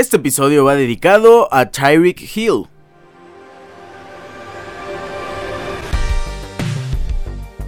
Este episodio va dedicado a Tyreek Hill.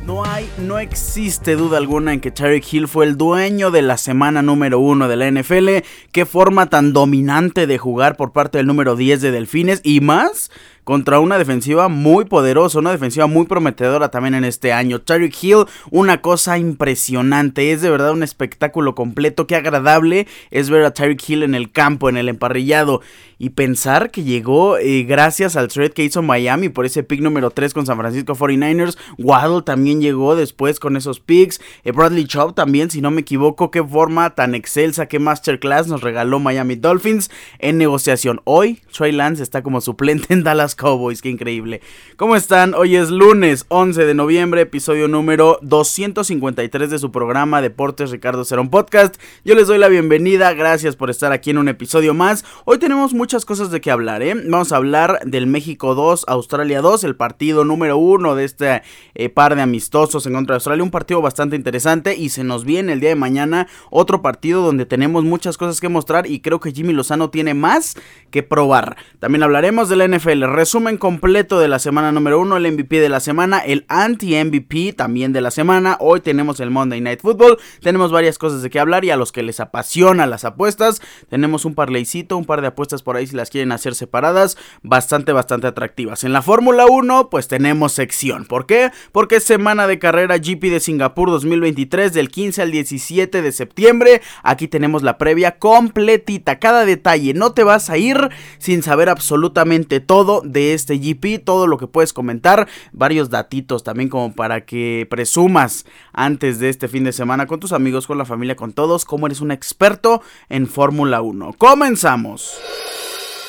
No hay, no existe duda alguna en que Tyreek Hill fue el dueño de la semana número uno de la NFL. Qué forma tan dominante de jugar por parte del número 10 de Delfines y más contra una defensiva muy poderosa, una defensiva muy prometedora también en este año. Tyreek Hill, una cosa impresionante, es de verdad un espectáculo completo, qué agradable es ver a Tyreek Hill en el campo, en el emparrillado y pensar que llegó eh, gracias al trade que hizo Miami por ese pick número 3 con San Francisco 49ers. Waddle también llegó después con esos picks. Eh, Bradley Chubb también, si no me equivoco, qué forma tan excelsa, qué masterclass nos regaló Miami Dolphins en negociación. Hoy Trey Lance está como suplente en Dallas Cowboys, qué increíble. ¿Cómo están? Hoy es lunes 11 de noviembre, episodio número 253 de su programa Deportes Ricardo Cerón Podcast. Yo les doy la bienvenida, gracias por estar aquí en un episodio más. Hoy tenemos muchas cosas de qué hablar, ¿eh? Vamos a hablar del México 2, Australia 2, el partido número 1 de este eh, par de amistosos en contra de Australia, un partido bastante interesante y se nos viene el día de mañana otro partido donde tenemos muchas cosas que mostrar y creo que Jimmy Lozano tiene más que probar. También hablaremos de la NFL resumen completo de la semana número uno, el MVP de la semana, el anti-MVP también de la semana. Hoy tenemos el Monday Night Football, tenemos varias cosas de qué hablar y a los que les apasiona las apuestas, tenemos un parleycito, un par de apuestas por ahí si las quieren hacer separadas, bastante, bastante atractivas. En la Fórmula 1, pues tenemos sección. ¿Por qué? Porque es semana de carrera GP de Singapur 2023 del 15 al 17 de septiembre. Aquí tenemos la previa completita, cada detalle. No te vas a ir sin saber absolutamente todo de este GP, todo lo que puedes comentar, varios datitos también como para que presumas antes de este fin de semana con tus amigos, con la familia, con todos, como eres un experto en Fórmula 1. Comenzamos.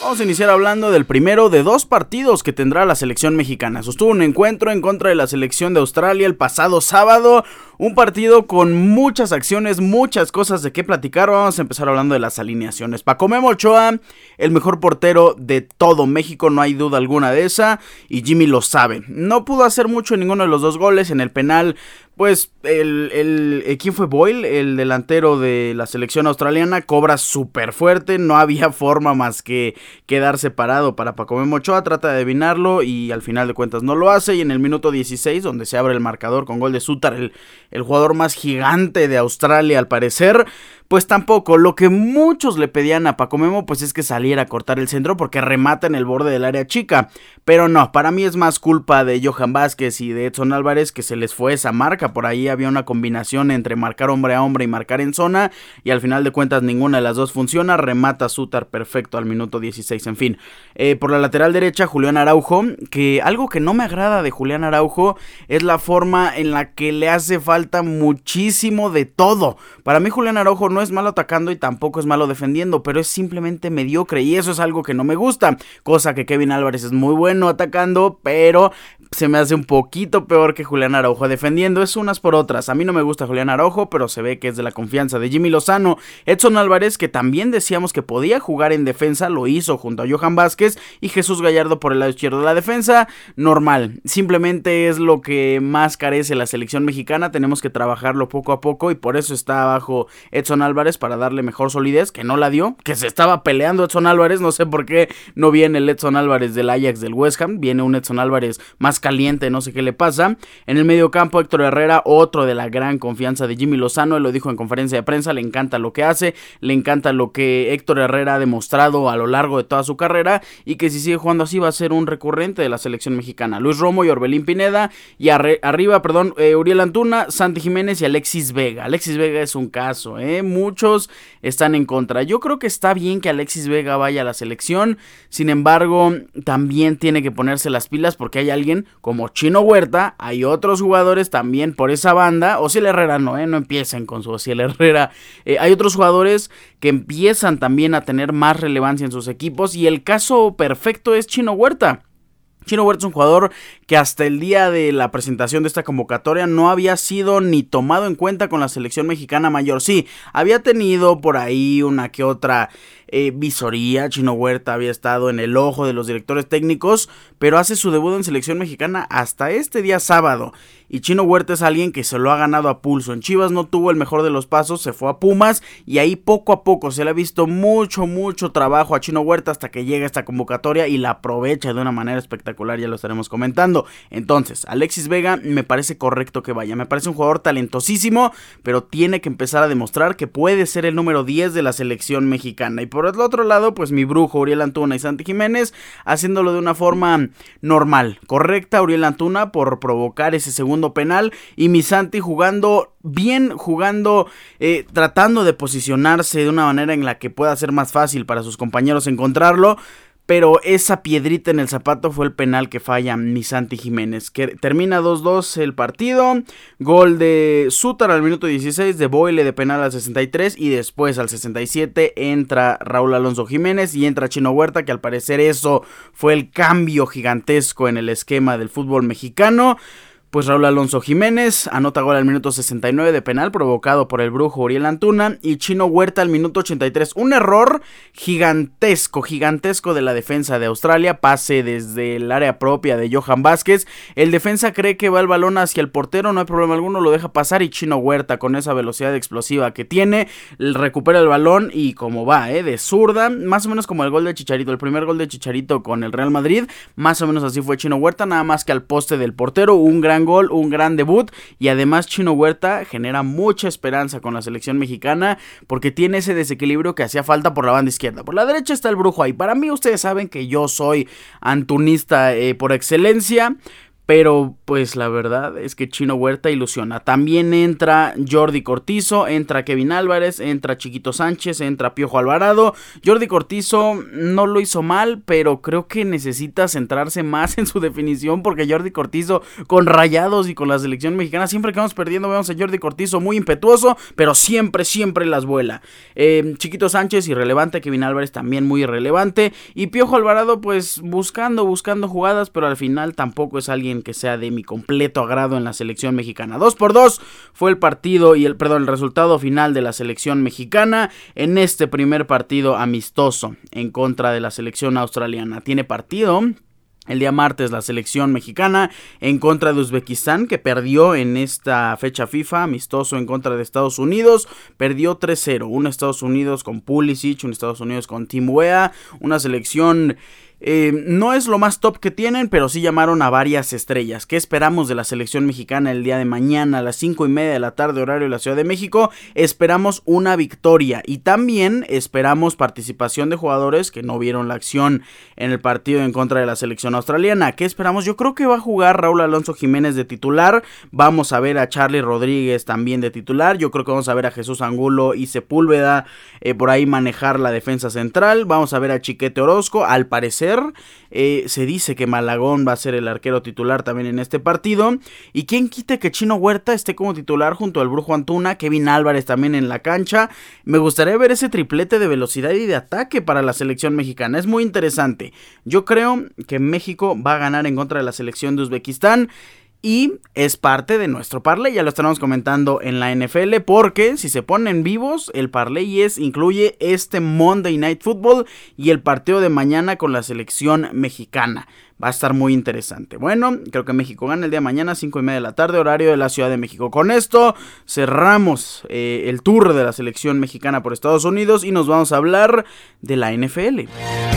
Vamos a iniciar hablando del primero de dos partidos que tendrá la selección mexicana. Sostuvo un encuentro en contra de la selección de Australia el pasado sábado. Un partido con muchas acciones, muchas cosas de qué platicar. Vamos a empezar hablando de las alineaciones. Paco Memo Ochoa, el mejor portero de todo México, no hay duda alguna de esa. Y Jimmy lo sabe. No pudo hacer mucho en ninguno de los dos goles. En el penal pues el, el, eh, ¿quién fue Boyle? El delantero de la selección australiana cobra súper fuerte, no había forma más que quedar separado para Paco Memochoa, trata de adivinarlo y al final de cuentas no lo hace y en el minuto 16 donde se abre el marcador con gol de Sutar, el, el jugador más gigante de Australia al parecer, pues tampoco. Lo que muchos le pedían a Paco Memo, pues es que saliera a cortar el centro porque remata en el borde del área chica. Pero no, para mí es más culpa de Johan Vázquez y de Edson Álvarez que se les fue esa marca. Por ahí había una combinación entre marcar hombre a hombre y marcar en zona. Y al final de cuentas ninguna de las dos funciona. Remata Sutar perfecto al minuto 16. En fin, eh, por la lateral derecha, Julián Araujo. Que algo que no me agrada de Julián Araujo es la forma en la que le hace falta muchísimo de todo. Para mí, Julián Araujo no es malo atacando y tampoco es malo defendiendo, pero es simplemente mediocre y eso es algo que no me gusta. Cosa que Kevin Álvarez es muy bueno atacando, pero se me hace un poquito peor que Julián Araujo defendiendo. Es unas por otras. A mí no me gusta Julián Araujo, pero se ve que es de la confianza de Jimmy Lozano. Edson Álvarez, que también decíamos que podía jugar en defensa, lo hizo junto a Johan Vázquez y Jesús Gallardo por el lado izquierdo de la defensa. Normal. Simplemente es lo que más carece la selección mexicana. Tenemos que trabajarlo poco a poco y por eso está abajo Edson Álvarez para darle mejor solidez, que no la dio, que se estaba peleando Edson Álvarez. No sé por qué no viene el Edson Álvarez del Ajax del West Ham. Viene un Edson Álvarez más caliente, no sé qué le pasa. En el medio campo, Héctor Herrera, otro de la gran confianza de Jimmy Lozano, él lo dijo en conferencia de prensa, le encanta lo que hace, le encanta lo que Héctor Herrera ha demostrado a lo largo de toda su carrera y que si sigue jugando así va a ser un recurrente de la selección mexicana. Luis Romo y Orbelín Pineda y arriba, perdón, eh, Uriel Antuna, Santi Jiménez y Alexis Vega. Alexis Vega es un caso, ¿eh? Muchos están en contra. Yo creo que está bien que Alexis Vega vaya a la selección, sin embargo, también tiene que ponerse las pilas porque hay alguien como Chino Huerta, hay otros jugadores también por esa banda, o el Herrera no, ¿eh? no empiecen con su el Herrera, eh, hay otros jugadores que empiezan también a tener más relevancia en sus equipos y el caso perfecto es Chino Huerta. Chino Huerta es un jugador que hasta el día de la presentación de esta convocatoria no había sido ni tomado en cuenta con la selección mexicana mayor. Sí, había tenido por ahí una que otra eh, visoría. Chino Huerta había estado en el ojo de los directores técnicos, pero hace su debut en selección mexicana hasta este día sábado. Y Chino Huerta es alguien que se lo ha ganado a pulso. En Chivas no tuvo el mejor de los pasos, se fue a Pumas y ahí poco a poco se le ha visto mucho, mucho trabajo a Chino Huerta hasta que llega esta convocatoria y la aprovecha de una manera espectacular, ya lo estaremos comentando. Entonces, Alexis Vega me parece correcto que vaya, me parece un jugador talentosísimo, pero tiene que empezar a demostrar que puede ser el número 10 de la selección mexicana. Y por el otro lado, pues mi brujo Uriel Antuna y Santi Jiménez haciéndolo de una forma normal, correcta. Uriel Antuna por provocar ese segundo penal y mi Santi jugando bien, jugando, eh, tratando de posicionarse de una manera en la que pueda ser más fácil para sus compañeros encontrarlo. Pero esa piedrita en el zapato fue el penal que falla mi Santi Jiménez. Que termina 2-2 el partido. Gol de Sutar al minuto 16. De Boyle de penal al 63. Y después al 67 entra Raúl Alonso Jiménez. Y entra Chino Huerta. Que al parecer eso fue el cambio gigantesco en el esquema del fútbol mexicano pues Raúl Alonso Jiménez anota gol al minuto 69 de penal provocado por el brujo Uriel Antuna y Chino Huerta al minuto 83. Un error gigantesco, gigantesco de la defensa de Australia, pase desde el área propia de Johan Vázquez. El defensa cree que va el balón hacia el portero, no hay problema alguno, lo deja pasar y Chino Huerta con esa velocidad explosiva que tiene, recupera el balón y como va, ¿eh? de zurda, más o menos como el gol de Chicharito, el primer gol de Chicharito con el Real Madrid, más o menos así fue Chino Huerta, nada más que al poste del portero, un gran gol, un gran debut y además Chino Huerta genera mucha esperanza con la selección mexicana porque tiene ese desequilibrio que hacía falta por la banda izquierda. Por la derecha está el brujo ahí. Para mí ustedes saben que yo soy antunista eh, por excelencia. Pero pues la verdad es que Chino Huerta ilusiona. También entra Jordi Cortizo, entra Kevin Álvarez, entra Chiquito Sánchez, entra Piojo Alvarado. Jordi Cortizo no lo hizo mal, pero creo que necesita centrarse más en su definición porque Jordi Cortizo con rayados y con la selección mexicana, siempre que vamos perdiendo vemos a Jordi Cortizo muy impetuoso, pero siempre, siempre las vuela. Eh, Chiquito Sánchez irrelevante, Kevin Álvarez también muy irrelevante. Y Piojo Alvarado pues buscando, buscando jugadas, pero al final tampoco es alguien que sea de mi completo agrado en la selección mexicana. 2 por 2 fue el partido y el, perdón, el resultado final de la selección mexicana en este primer partido amistoso en contra de la selección australiana. Tiene partido el día martes la selección mexicana en contra de Uzbekistán que perdió en esta fecha FIFA amistoso en contra de Estados Unidos. Perdió 3-0. Un Estados Unidos con Pulisic, un Estados Unidos con Tim Wea. Una selección eh, no es lo más top que tienen, pero sí llamaron a varias estrellas. ¿Qué esperamos de la selección mexicana el día de mañana a las 5 y media de la tarde, horario de la Ciudad de México? Esperamos una victoria y también esperamos participación de jugadores que no vieron la acción en el partido en contra de la selección australiana. ¿Qué esperamos? Yo creo que va a jugar Raúl Alonso Jiménez de titular. Vamos a ver a Charlie Rodríguez también de titular. Yo creo que vamos a ver a Jesús Angulo y Sepúlveda eh, por ahí manejar la defensa central. Vamos a ver a Chiquete Orozco. Al parecer eh, se dice que Malagón va a ser el arquero titular también en este partido. Y quien quite que Chino Huerta esté como titular junto al Brujo Antuna, Kevin Álvarez también en la cancha. Me gustaría ver ese triplete de velocidad y de ataque para la selección mexicana. Es muy interesante. Yo creo que México va a ganar en contra de la selección de Uzbekistán y es parte de nuestro parlay, ya lo estamos comentando en la NFL, porque si se ponen vivos, el parlay es, incluye este Monday Night Football y el partido de mañana con la selección mexicana. Va a estar muy interesante. Bueno, creo que México gana el día de mañana, 5 y media de la tarde, horario de la Ciudad de México. Con esto cerramos eh, el tour de la selección mexicana por Estados Unidos y nos vamos a hablar de la NFL.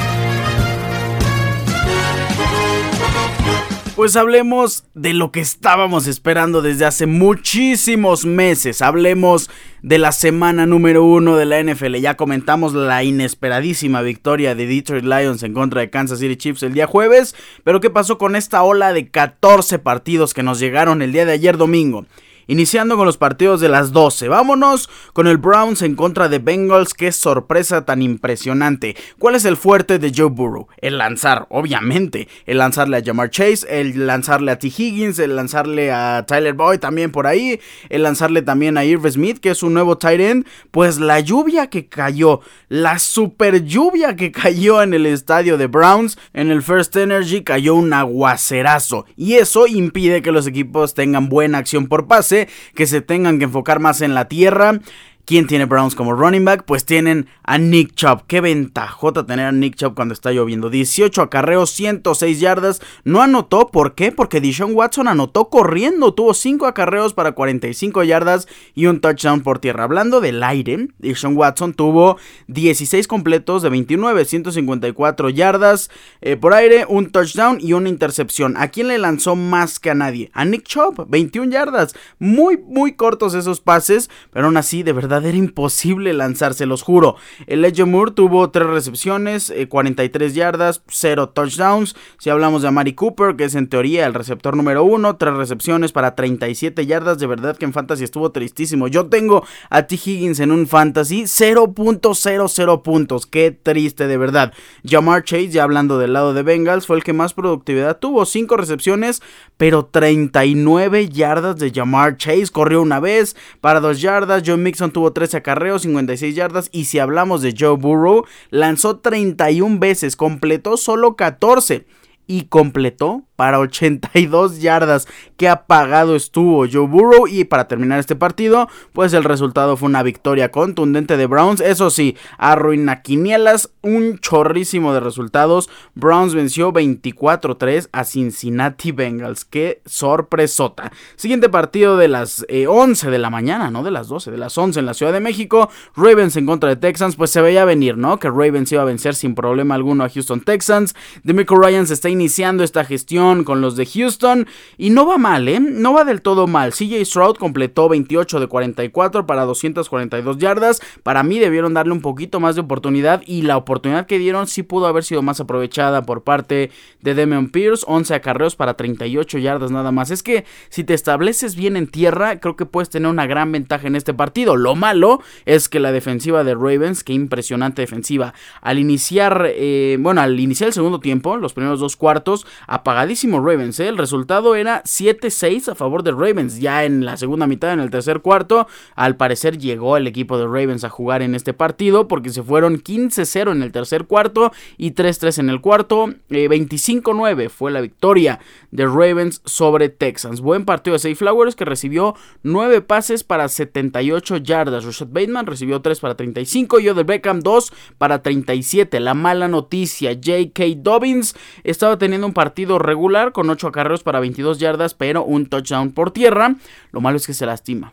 Pues hablemos de lo que estábamos esperando desde hace muchísimos meses. Hablemos de la semana número uno de la NFL. Ya comentamos la inesperadísima victoria de Detroit Lions en contra de Kansas City Chiefs el día jueves. Pero ¿qué pasó con esta ola de 14 partidos que nos llegaron el día de ayer domingo? Iniciando con los partidos de las 12. Vámonos con el Browns en contra de Bengals. Qué sorpresa tan impresionante. ¿Cuál es el fuerte de Joe Burrow? El lanzar, obviamente. El lanzarle a Jamar Chase, el lanzarle a T. Higgins, el lanzarle a Tyler Boyd también por ahí, el lanzarle también a Irv Smith, que es un nuevo tight end. Pues la lluvia que cayó, la super lluvia que cayó en el estadio de Browns, en el First Energy, cayó un aguacerazo. Y eso impide que los equipos tengan buena acción por pase que se tengan que enfocar más en la tierra ¿Quién tiene Browns como running back? Pues tienen a Nick Chubb. Qué ventajota tener a Nick Chubb cuando está lloviendo. 18 acarreos, 106 yardas. No anotó, ¿por qué? Porque Deshaun Watson anotó corriendo. Tuvo 5 acarreos para 45 yardas y un touchdown por tierra. Hablando del aire, Deshaun Watson tuvo 16 completos de 29, 154 yardas eh, por aire, un touchdown y una intercepción. ¿A quién le lanzó más que a nadie? A Nick Chubb, 21 yardas. Muy, muy cortos esos pases, pero aún así, de verdad era imposible lanzarse, los juro. El Edge Moore tuvo 3 recepciones, 43 eh, yardas, 0 touchdowns. Si hablamos de Amari Cooper, que es en teoría el receptor número 1, 3 recepciones para 37 yardas. De verdad que en fantasy estuvo tristísimo. Yo tengo a T. Higgins en un fantasy 0.00 puntos. Qué triste, de verdad. Jamar Chase, ya hablando del lado de Bengals, fue el que más productividad tuvo. 5 recepciones, pero 39 yardas de Jamar Chase. Corrió una vez para 2 yardas. John Mixon tuvo 13 acarreos, 56 yardas. Y si hablamos de Joe Burrow, lanzó 31 veces, completó solo 14 y completó para 82 yardas. Qué apagado estuvo Joe Burrow. Y para terminar este partido, pues el resultado fue una victoria contundente de Browns. Eso sí, arruina quinielas. Un chorrísimo de resultados. Browns venció 24-3 a Cincinnati Bengals. Qué sorpresota. Siguiente partido de las 11 eh, de la mañana, no de las 12, de las 11 en la Ciudad de México. Ravens en contra de Texans. Pues se veía venir, ¿no? Que Ravens iba a vencer sin problema alguno a Houston Texans. Demico Ryan se está iniciando esta gestión con los de Houston y no va mal, ¿eh? No va del todo mal. CJ Stroud completó 28 de 44 para 242 yardas. Para mí debieron darle un poquito más de oportunidad y la oportunidad que dieron sí pudo haber sido más aprovechada por parte de Demian Pierce. 11 acarreos para 38 yardas nada más. Es que si te estableces bien en tierra, creo que puedes tener una gran ventaja en este partido. Lo malo es que la defensiva de Ravens, qué impresionante defensiva, al iniciar, eh, bueno, al iniciar el segundo tiempo, los primeros dos cuartos, apagadísimo Ravens. ¿eh? El resultado era 7-6 a favor de Ravens. Ya en la segunda mitad, en el tercer cuarto, al parecer llegó el equipo de Ravens a jugar en este partido porque se fueron 15-0 en el tercer cuarto y 3-3 en el cuarto. 25-9 eh, fue la victoria de Ravens sobre Texans. Buen partido de Safe Flowers que recibió 9 pases para 78 yardas. Rashad Bateman recibió 3 para 35 y Odell Beckham 2 para 37. La mala noticia, J.K. Dobbins estaba teniendo un partido regular con 8 acarreos para 22 yardas, pero un touchdown por tierra. Lo malo es que se lastima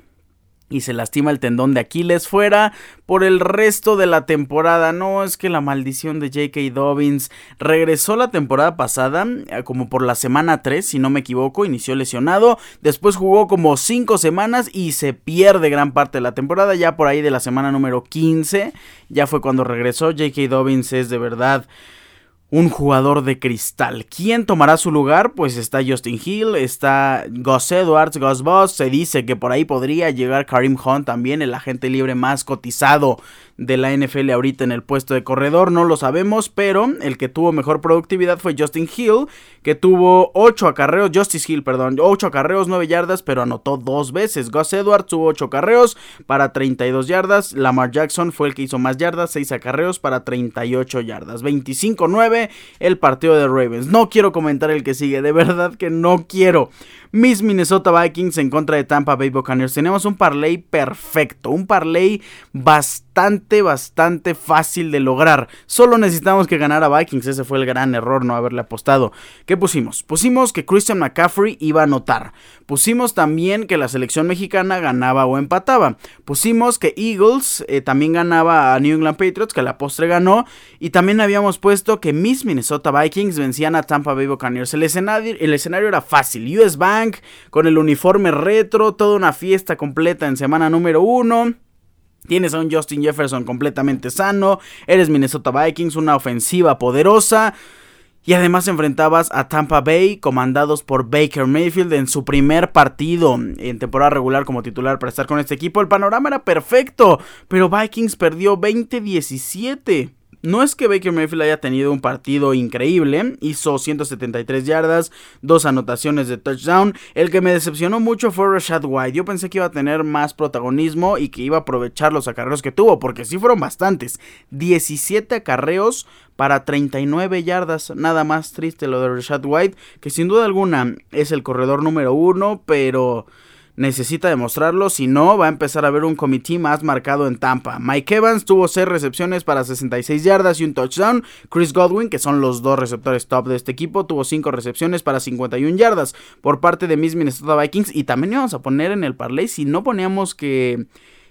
y se lastima el tendón de Aquiles fuera por el resto de la temporada. No es que la maldición de J.K. Dobbins regresó la temporada pasada, eh, como por la semana 3, si no me equivoco, inició lesionado. Después jugó como 5 semanas y se pierde gran parte de la temporada. Ya por ahí de la semana número 15, ya fue cuando regresó. J.K. Dobbins es de verdad un jugador de cristal. ¿Quién tomará su lugar? Pues está Justin Hill, está Gus Edwards, Gus Boss. Se dice que por ahí podría llegar Karim Hunt también, el agente libre más cotizado de la NFL ahorita en el puesto de corredor, no lo sabemos, pero el que tuvo mejor productividad fue Justin Hill, que tuvo 8 acarreos, Justice Hill, perdón, 8 acarreos, 9 yardas, pero anotó dos veces. Gus Edwards tuvo 8 acarreos para 32 yardas, Lamar Jackson fue el que hizo más yardas, 6 acarreos para 38 yardas. 25-9 el partido de Ravens. No quiero comentar el que sigue, de verdad que no quiero. Mis Minnesota Vikings en contra de Tampa Bay Buccaneers. Tenemos un parlay perfecto, un parlay bastante, bastante fácil de lograr. Solo necesitamos que ganara Vikings. Ese fue el gran error no haberle apostado. ¿Qué pusimos? Pusimos que Christian McCaffrey iba a anotar. Pusimos también que la selección mexicana ganaba o empataba. Pusimos que Eagles eh, también ganaba a New England Patriots, que la postre ganó. Y también habíamos puesto que mis Minnesota Vikings vencían a Tampa Bay Buccaneers. El escenario, el escenario era fácil. US Bank con el uniforme retro, toda una fiesta completa en semana número uno. Tienes a un Justin Jefferson completamente sano, eres Minnesota Vikings, una ofensiva poderosa. Y además enfrentabas a Tampa Bay, comandados por Baker Mayfield en su primer partido en temporada regular como titular para estar con este equipo. El panorama era perfecto, pero Vikings perdió 20-17. No es que Baker Mayfield haya tenido un partido increíble, hizo 173 yardas, dos anotaciones de touchdown. El que me decepcionó mucho fue Rashad White. Yo pensé que iba a tener más protagonismo y que iba a aprovechar los acarreos que tuvo, porque sí fueron bastantes. 17 acarreos para 39 yardas. Nada más triste lo de Rashad White, que sin duda alguna es el corredor número uno, pero necesita demostrarlo, si no va a empezar a ver un comité más marcado en Tampa. Mike Evans tuvo 6 recepciones para 66 yardas y un touchdown. Chris Godwin, que son los dos receptores top de este equipo, tuvo 5 recepciones para 51 yardas por parte de mis Minnesota Vikings. Y también íbamos a poner en el parlay si no poníamos que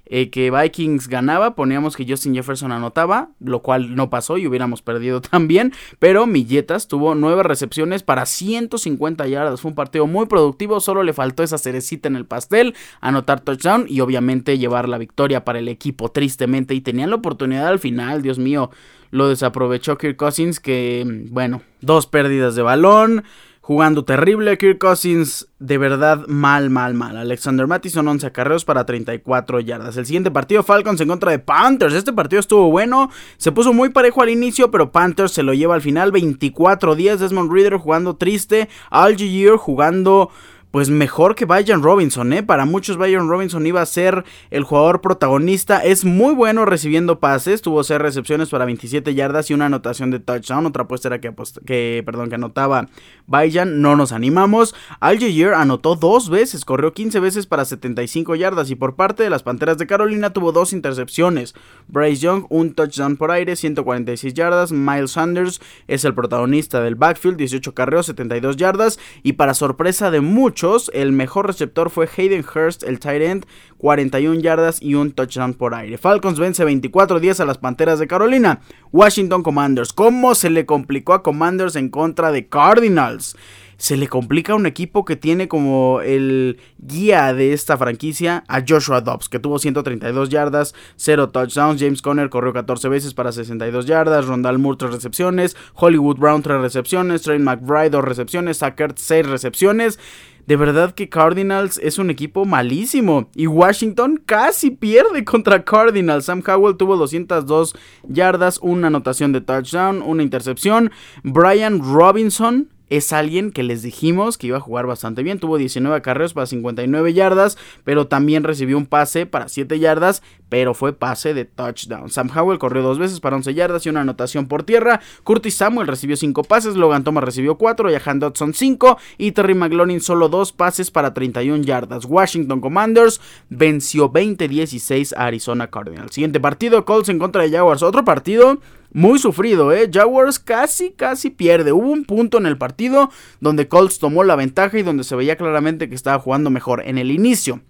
eh, que Vikings ganaba, poníamos que Justin Jefferson anotaba, lo cual no pasó y hubiéramos perdido también, pero Milletas tuvo nueve recepciones para 150 yardas, fue un partido muy productivo, solo le faltó esa cerecita en el pastel, anotar touchdown y obviamente llevar la victoria para el equipo, tristemente, y tenían la oportunidad al final, Dios mío, lo desaprovechó Kirk Cousins, que bueno, dos pérdidas de balón, jugando terrible. Kirk Cousins, de verdad, mal, mal, mal. Alexander Mattison, 11 acarreos para 34 yardas. El siguiente partido, Falcons en contra de Panthers. Este partido estuvo bueno. Se puso muy parejo al inicio, pero Panthers se lo lleva al final. 24-10. Desmond Reader jugando triste. Algier jugando pues mejor que Bayern Robinson, ¿eh? Para muchos Bayern Robinson iba a ser el jugador protagonista. Es muy bueno recibiendo pases. Tuvo 6 recepciones para 27 yardas y una anotación de touchdown. Otra apuesta era que, que, perdón, que anotaba Bayern. No nos animamos. Algier anotó dos veces. Corrió 15 veces para 75 yardas. Y por parte de las Panteras de Carolina tuvo dos intercepciones. Bryce Young, un touchdown por aire, 146 yardas. Miles Sanders es el protagonista del backfield. 18 carreos, 72 yardas. Y para sorpresa de muchos el mejor receptor fue Hayden Hurst, el tight end, 41 yardas y un touchdown por aire. Falcons vence 24 días a las Panteras de Carolina. Washington Commanders. ¿Cómo se le complicó a Commanders en contra de Cardinals? Se le complica a un equipo que tiene como el guía de esta franquicia a Joshua Dobbs, que tuvo 132 yardas, 0 touchdowns. James Conner corrió 14 veces para 62 yardas. Rondal Moore 3 recepciones. Hollywood Brown 3 recepciones. Trey McBride 2 recepciones. Sackert 6 recepciones. De verdad que Cardinals es un equipo malísimo. Y Washington casi pierde contra Cardinals. Sam Howell tuvo 202 yardas, una anotación de touchdown, una intercepción. Brian Robinson es alguien que les dijimos que iba a jugar bastante bien. Tuvo 19 acarreos para 59 yardas, pero también recibió un pase para 7 yardas, pero fue pase de touchdown. Sam Howell corrió dos veces para 11 yardas y una anotación por tierra. Curtis Samuel recibió 5 pases, Logan Thomas recibió 4, Jahan Dodson 5 y Terry McLaurin solo 2 pases para 31 yardas. Washington Commanders venció 20-16 a Arizona Cardinals. Siguiente partido, Colts en contra de Jaguars. Otro partido muy sufrido, ¿eh? Jaguars casi, casi pierde. Hubo un punto en el partido donde Colts tomó la ventaja y donde se veía claramente que estaba jugando mejor en el inicio.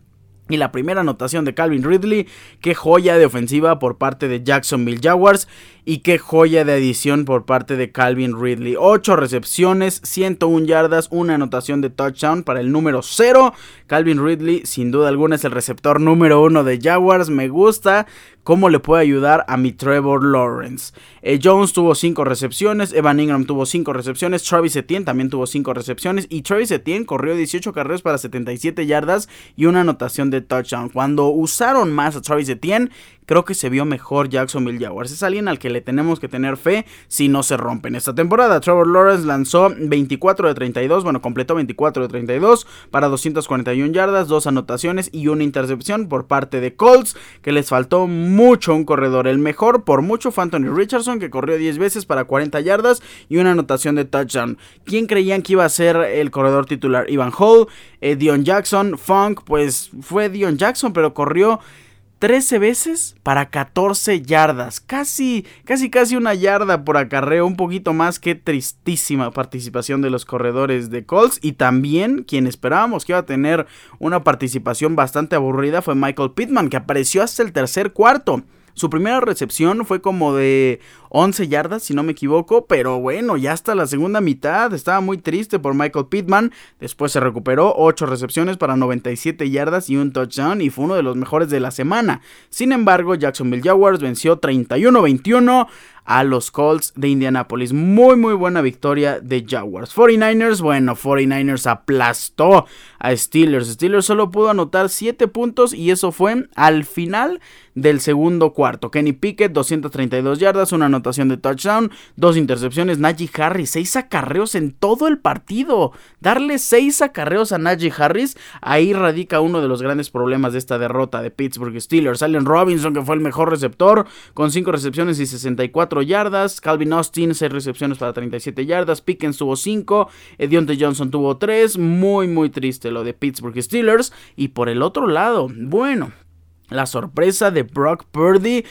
Y la primera anotación de Calvin Ridley, qué joya de ofensiva por parte de Jacksonville Jaguars y qué joya de adición por parte de Calvin Ridley. 8 recepciones, 101 yardas, una anotación de touchdown para el número 0. Calvin Ridley sin duda alguna es el receptor número 1 de Jaguars. Me gusta cómo le puede ayudar a mi Trevor Lawrence. Eh, Jones tuvo 5 recepciones, Evan Ingram tuvo 5 recepciones, Travis Etienne también tuvo 5 recepciones y Travis Etienne corrió 18 carreras para 77 yardas y una anotación de touchdown. Cuando usaron más a Travis Etienne, creo que se vio mejor Jacksonville Jaguars. Es alguien al que le tenemos que tener fe si no se rompe en esta temporada. Trevor Lawrence lanzó 24 de 32, bueno, completó 24 de 32 para 241 yardas, dos anotaciones y una intercepción por parte de Colts, que les faltó mucho un corredor. El mejor por mucho fue Anthony Richardson, que corrió 10 veces para 40 yardas y una anotación de touchdown. ¿Quién creían que iba a ser el corredor titular? Ivan Hall, eh, Dion Jackson, Funk, pues fue Dion Jackson, pero corrió 13 veces para 14 yardas. Casi, casi, casi una yarda por acarreo. Un poquito más que tristísima participación de los corredores de Colts. Y también quien esperábamos que iba a tener una participación bastante aburrida fue Michael Pittman, que apareció hasta el tercer cuarto. Su primera recepción fue como de 11 yardas, si no me equivoco, pero bueno, ya hasta la segunda mitad estaba muy triste por Michael Pittman. Después se recuperó 8 recepciones para 97 yardas y un touchdown y fue uno de los mejores de la semana. Sin embargo, Jacksonville Jaguars venció 31-21 a los Colts de Indianapolis. Muy muy buena victoria de Jaguars. 49ers, bueno, 49ers aplastó a Steelers. Steelers solo pudo anotar 7 puntos y eso fue al final del segundo cuarto. Kenny Pickett, 232 yardas, una anotación de touchdown, dos intercepciones. Najee Harris, 6 acarreos en todo el partido. Darle 6 acarreos a Najee Harris, ahí radica uno de los grandes problemas de esta derrota de Pittsburgh Steelers. Allen Robinson, que fue el mejor receptor, con 5 recepciones y 64 yardas. Calvin Austin, 6 recepciones para 37 yardas. Pickens tuvo 5. Edionte Johnson tuvo 3. Muy, muy triste lo de Pittsburgh Steelers. Y por el otro lado, bueno, la sorpresa de Brock Purdy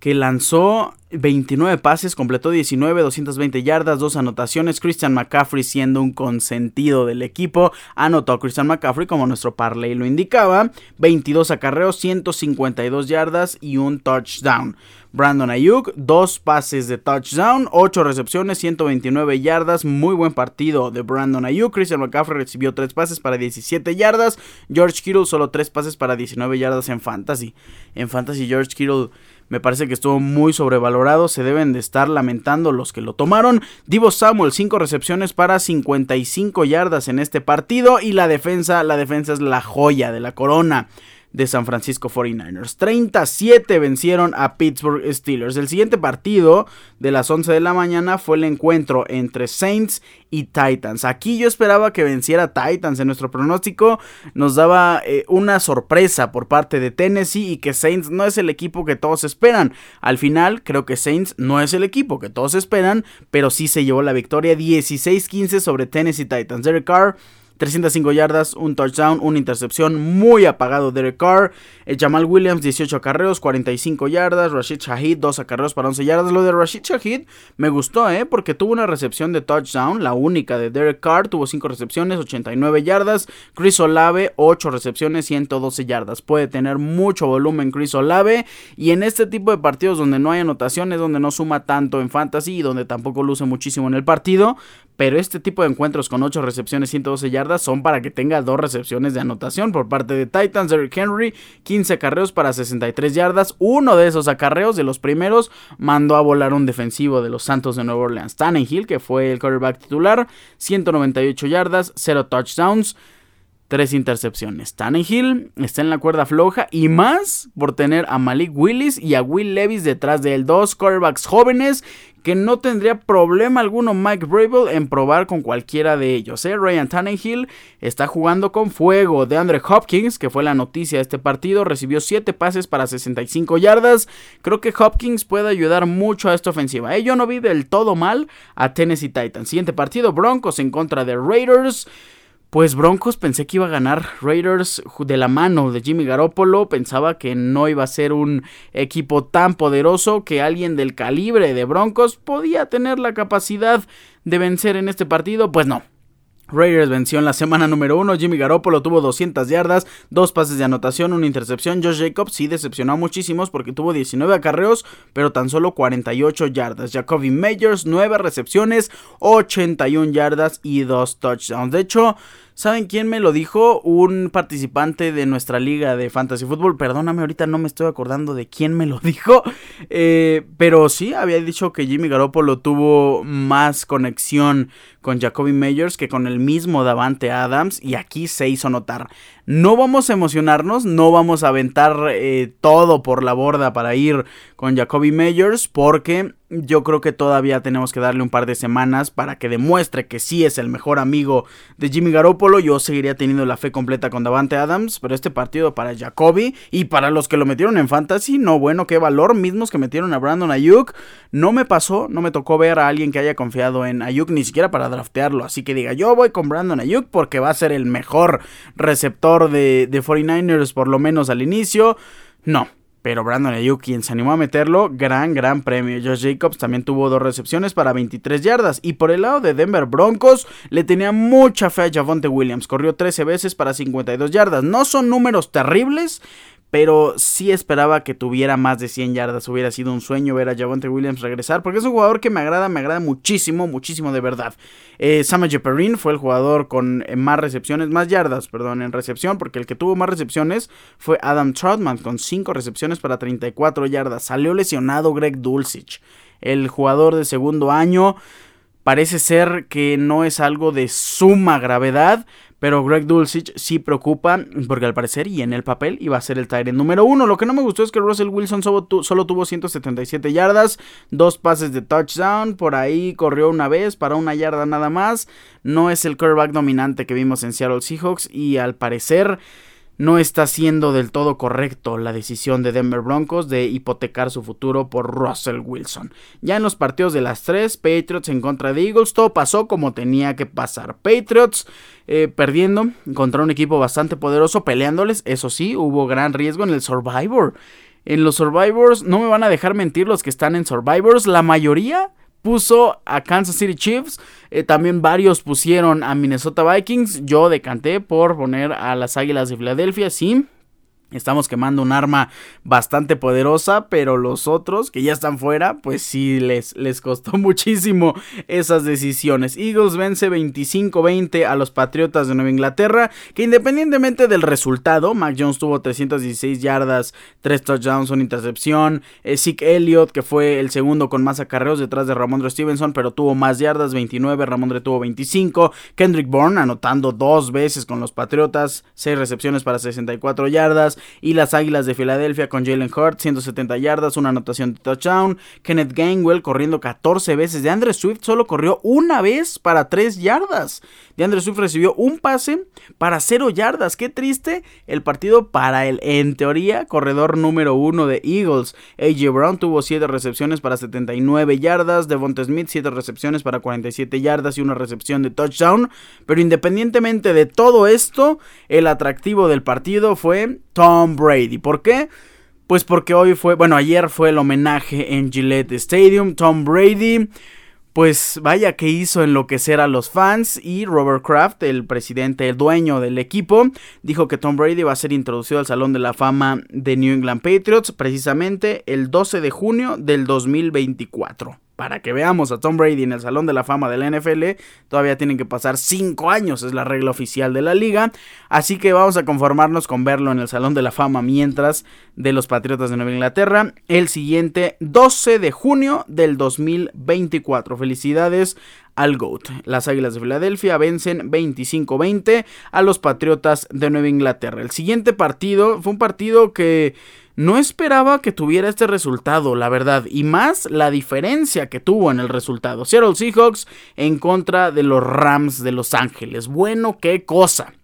que lanzó 29 pases, completó 19, 220 yardas, dos anotaciones. Christian McCaffrey siendo un consentido del equipo. Anotó Christian McCaffrey como nuestro parlay lo indicaba. 22 acarreos, 152 yardas y un touchdown. Brandon Ayuk, dos pases de touchdown, 8 recepciones, 129 yardas. Muy buen partido de Brandon Ayuk. Christian McCaffrey recibió 3 pases para 17 yardas. George Kittle solo 3 pases para 19 yardas en fantasy. En fantasy George Kittle me parece que estuvo muy sobrevalorado. Se deben de estar lamentando los que lo tomaron. Divo Samuel, 5 recepciones para 55 yardas en este partido. Y la defensa, la defensa es la joya de la corona de San Francisco 49ers. 37 vencieron a Pittsburgh Steelers. El siguiente partido de las 11 de la mañana fue el encuentro entre Saints y Titans. Aquí yo esperaba que venciera Titans. En nuestro pronóstico nos daba eh, una sorpresa por parte de Tennessee y que Saints no es el equipo que todos esperan. Al final creo que Saints no es el equipo que todos esperan, pero sí se llevó la victoria 16-15 sobre Tennessee Titans. Derek Carr 305 yardas, un touchdown, una intercepción, muy apagado Derek Carr. Eh, Jamal Williams, 18 acarreos, 45 yardas. Rashid Shahid, 2 acarreos para 11 yardas. Lo de Rashid Shahid me gustó, ¿eh? Porque tuvo una recepción de touchdown, la única de Derek Carr. Tuvo 5 recepciones, 89 yardas. Chris Olave, 8 recepciones, 112 yardas. Puede tener mucho volumen Chris Olave. Y en este tipo de partidos donde no hay anotaciones, donde no suma tanto en fantasy y donde tampoco luce muchísimo en el partido, pero este tipo de encuentros con 8 recepciones, 112 yardas son para que tenga dos recepciones de anotación por parte de Titans. Derrick Henry, 15 acarreos para 63 yardas. Uno de esos acarreos, de los primeros, mandó a volar un defensivo de los Santos de Nueva Orleans. Hill, que fue el quarterback titular, 198 yardas, 0 touchdowns tres intercepciones. Tannehill está en la cuerda floja y más por tener a Malik Willis y a Will Levis detrás de él. Dos quarterbacks jóvenes que no tendría problema alguno Mike Brable en probar con cualquiera de ellos. ¿eh? Ryan Tannehill está jugando con fuego. De Andre Hopkins, que fue la noticia de este partido, recibió 7 pases para 65 yardas. Creo que Hopkins puede ayudar mucho a esta ofensiva. ¿eh? Yo no vi del todo mal a Tennessee Titans. Siguiente partido, Broncos en contra de Raiders. Pues Broncos pensé que iba a ganar Raiders de la mano de Jimmy Garoppolo. Pensaba que no iba a ser un equipo tan poderoso que alguien del calibre de Broncos podía tener la capacidad de vencer en este partido. Pues no, Raiders venció en la semana número 1. Jimmy Garoppolo tuvo 200 yardas, dos pases de anotación, una intercepción. Josh Jacobs sí decepcionó muchísimos porque tuvo 19 acarreos, pero tan solo 48 yardas. Jacoby Meyers, 9 recepciones, 81 yardas y 2 touchdowns. De hecho, ¿Saben quién me lo dijo? Un participante de nuestra liga de fantasy fútbol. Perdóname, ahorita no me estoy acordando de quién me lo dijo. Eh, pero sí, había dicho que Jimmy Garoppolo tuvo más conexión con Jacoby Meyers que con el mismo Davante Adams. Y aquí se hizo notar. No vamos a emocionarnos, no vamos a aventar eh, todo por la borda para ir con Jacoby Meyers. Porque yo creo que todavía tenemos que darle un par de semanas para que demuestre que sí es el mejor amigo de Jimmy Garoppolo. Yo seguiría teniendo la fe completa con Davante Adams, pero este partido para Jacoby y para los que lo metieron en fantasy, no bueno, qué valor, mismos que metieron a Brandon Ayuk, no me pasó, no me tocó ver a alguien que haya confiado en Ayuk ni siquiera para draftearlo, así que diga, yo voy con Brandon Ayuk porque va a ser el mejor receptor de, de 49ers por lo menos al inicio. No, pero Brandon Ayuk, quien se animó a meterlo, gran, gran premio. Josh Jacobs también tuvo dos recepciones para 23 yardas. Y por el lado de Denver Broncos, le tenía mucha fe a Javonte Williams. Corrió 13 veces para 52 yardas. No son números terribles, pero sí esperaba que tuviera más de 100 yardas. Hubiera sido un sueño ver a Javonte Williams regresar, porque es un jugador que me agrada, me agrada muchísimo, muchísimo de verdad. Eh, Perrin fue el jugador con eh, más recepciones, más yardas, perdón, en recepción, porque el que tuvo más recepciones fue Adam Troutman con 5 recepciones para 34 yardas. Salió lesionado Greg Dulcich. el jugador de segundo año. Parece ser que no es algo de suma gravedad, pero Greg Dulcich sí preocupa porque al parecer y en el papel iba a ser el Tyrant número uno. Lo que no me gustó es que Russell Wilson solo, tuvo 177 yardas, dos pases de touchdown, por ahí corrió una vez para una yarda nada más. No es el quarterback dominante que vimos en Seattle Seahawks y al parecer no está siendo del todo correcto la decisión de Denver Broncos de hipotecar su futuro por Russell Wilson. Ya en los partidos de las tres, Patriots en contra de Eagles, todo pasó como tenía que pasar. Patriots eh, perdiendo contra un equipo bastante poderoso, peleándoles, eso sí, hubo gran riesgo en el Survivor. En los Survivors, no me van a dejar mentir los que están en Survivors, la mayoría puso a Kansas City Chiefs. Eh, también varios pusieron a Minnesota Vikings. Yo decanté por poner a las Águilas de Filadelfia, sí. Estamos quemando un arma bastante poderosa, pero los otros que ya están fuera, pues sí les, les costó muchísimo esas decisiones. Eagles vence 25-20 a los Patriotas de Nueva Inglaterra, que independientemente del resultado, Mac Jones tuvo 316 yardas, 3 touchdowns, una intercepción. Eh, Zeke Elliott, que fue el segundo con más acarreos detrás de Ramondre Stevenson, pero tuvo más yardas, 29, Ramondre tuvo 25. Kendrick Bourne anotando dos veces con los Patriotas, 6 recepciones para 64 yardas y las Águilas de Filadelfia con Jalen Hurt, 170 yardas, una anotación de touchdown. Kenneth Gainwell corriendo 14 veces. De Andre Swift solo corrió una vez para 3 yardas. De Andre Swift recibió un pase para 0 yardas. Qué triste el partido para el, en teoría, corredor número 1 de Eagles. AJ Brown tuvo 7 recepciones para 79 yardas. Devonta Smith 7 recepciones para 47 yardas y una recepción de touchdown. Pero independientemente de todo esto, el atractivo del partido fue Tom Brady. ¿Por qué? Pues porque hoy fue, bueno, ayer fue el homenaje en Gillette Stadium. Tom Brady, pues vaya que hizo enloquecer a los fans y Robert Kraft, el presidente, el dueño del equipo, dijo que Tom Brady va a ser introducido al Salón de la Fama de New England Patriots precisamente el 12 de junio del 2024 para que veamos a Tom Brady en el Salón de la Fama de la NFL, todavía tienen que pasar 5 años, es la regla oficial de la liga. Así que vamos a conformarnos con verlo en el Salón de la Fama mientras de los Patriotas de Nueva Inglaterra el siguiente 12 de junio del 2024. Felicidades al GOAT. Las Águilas de Filadelfia vencen 25-20 a los Patriotas de Nueva Inglaterra. El siguiente partido fue un partido que no esperaba que tuviera este resultado, la verdad, y más la diferencia que tuvo en el resultado. Seattle Seahawks en contra de los Rams de Los Ángeles. Bueno, qué cosa.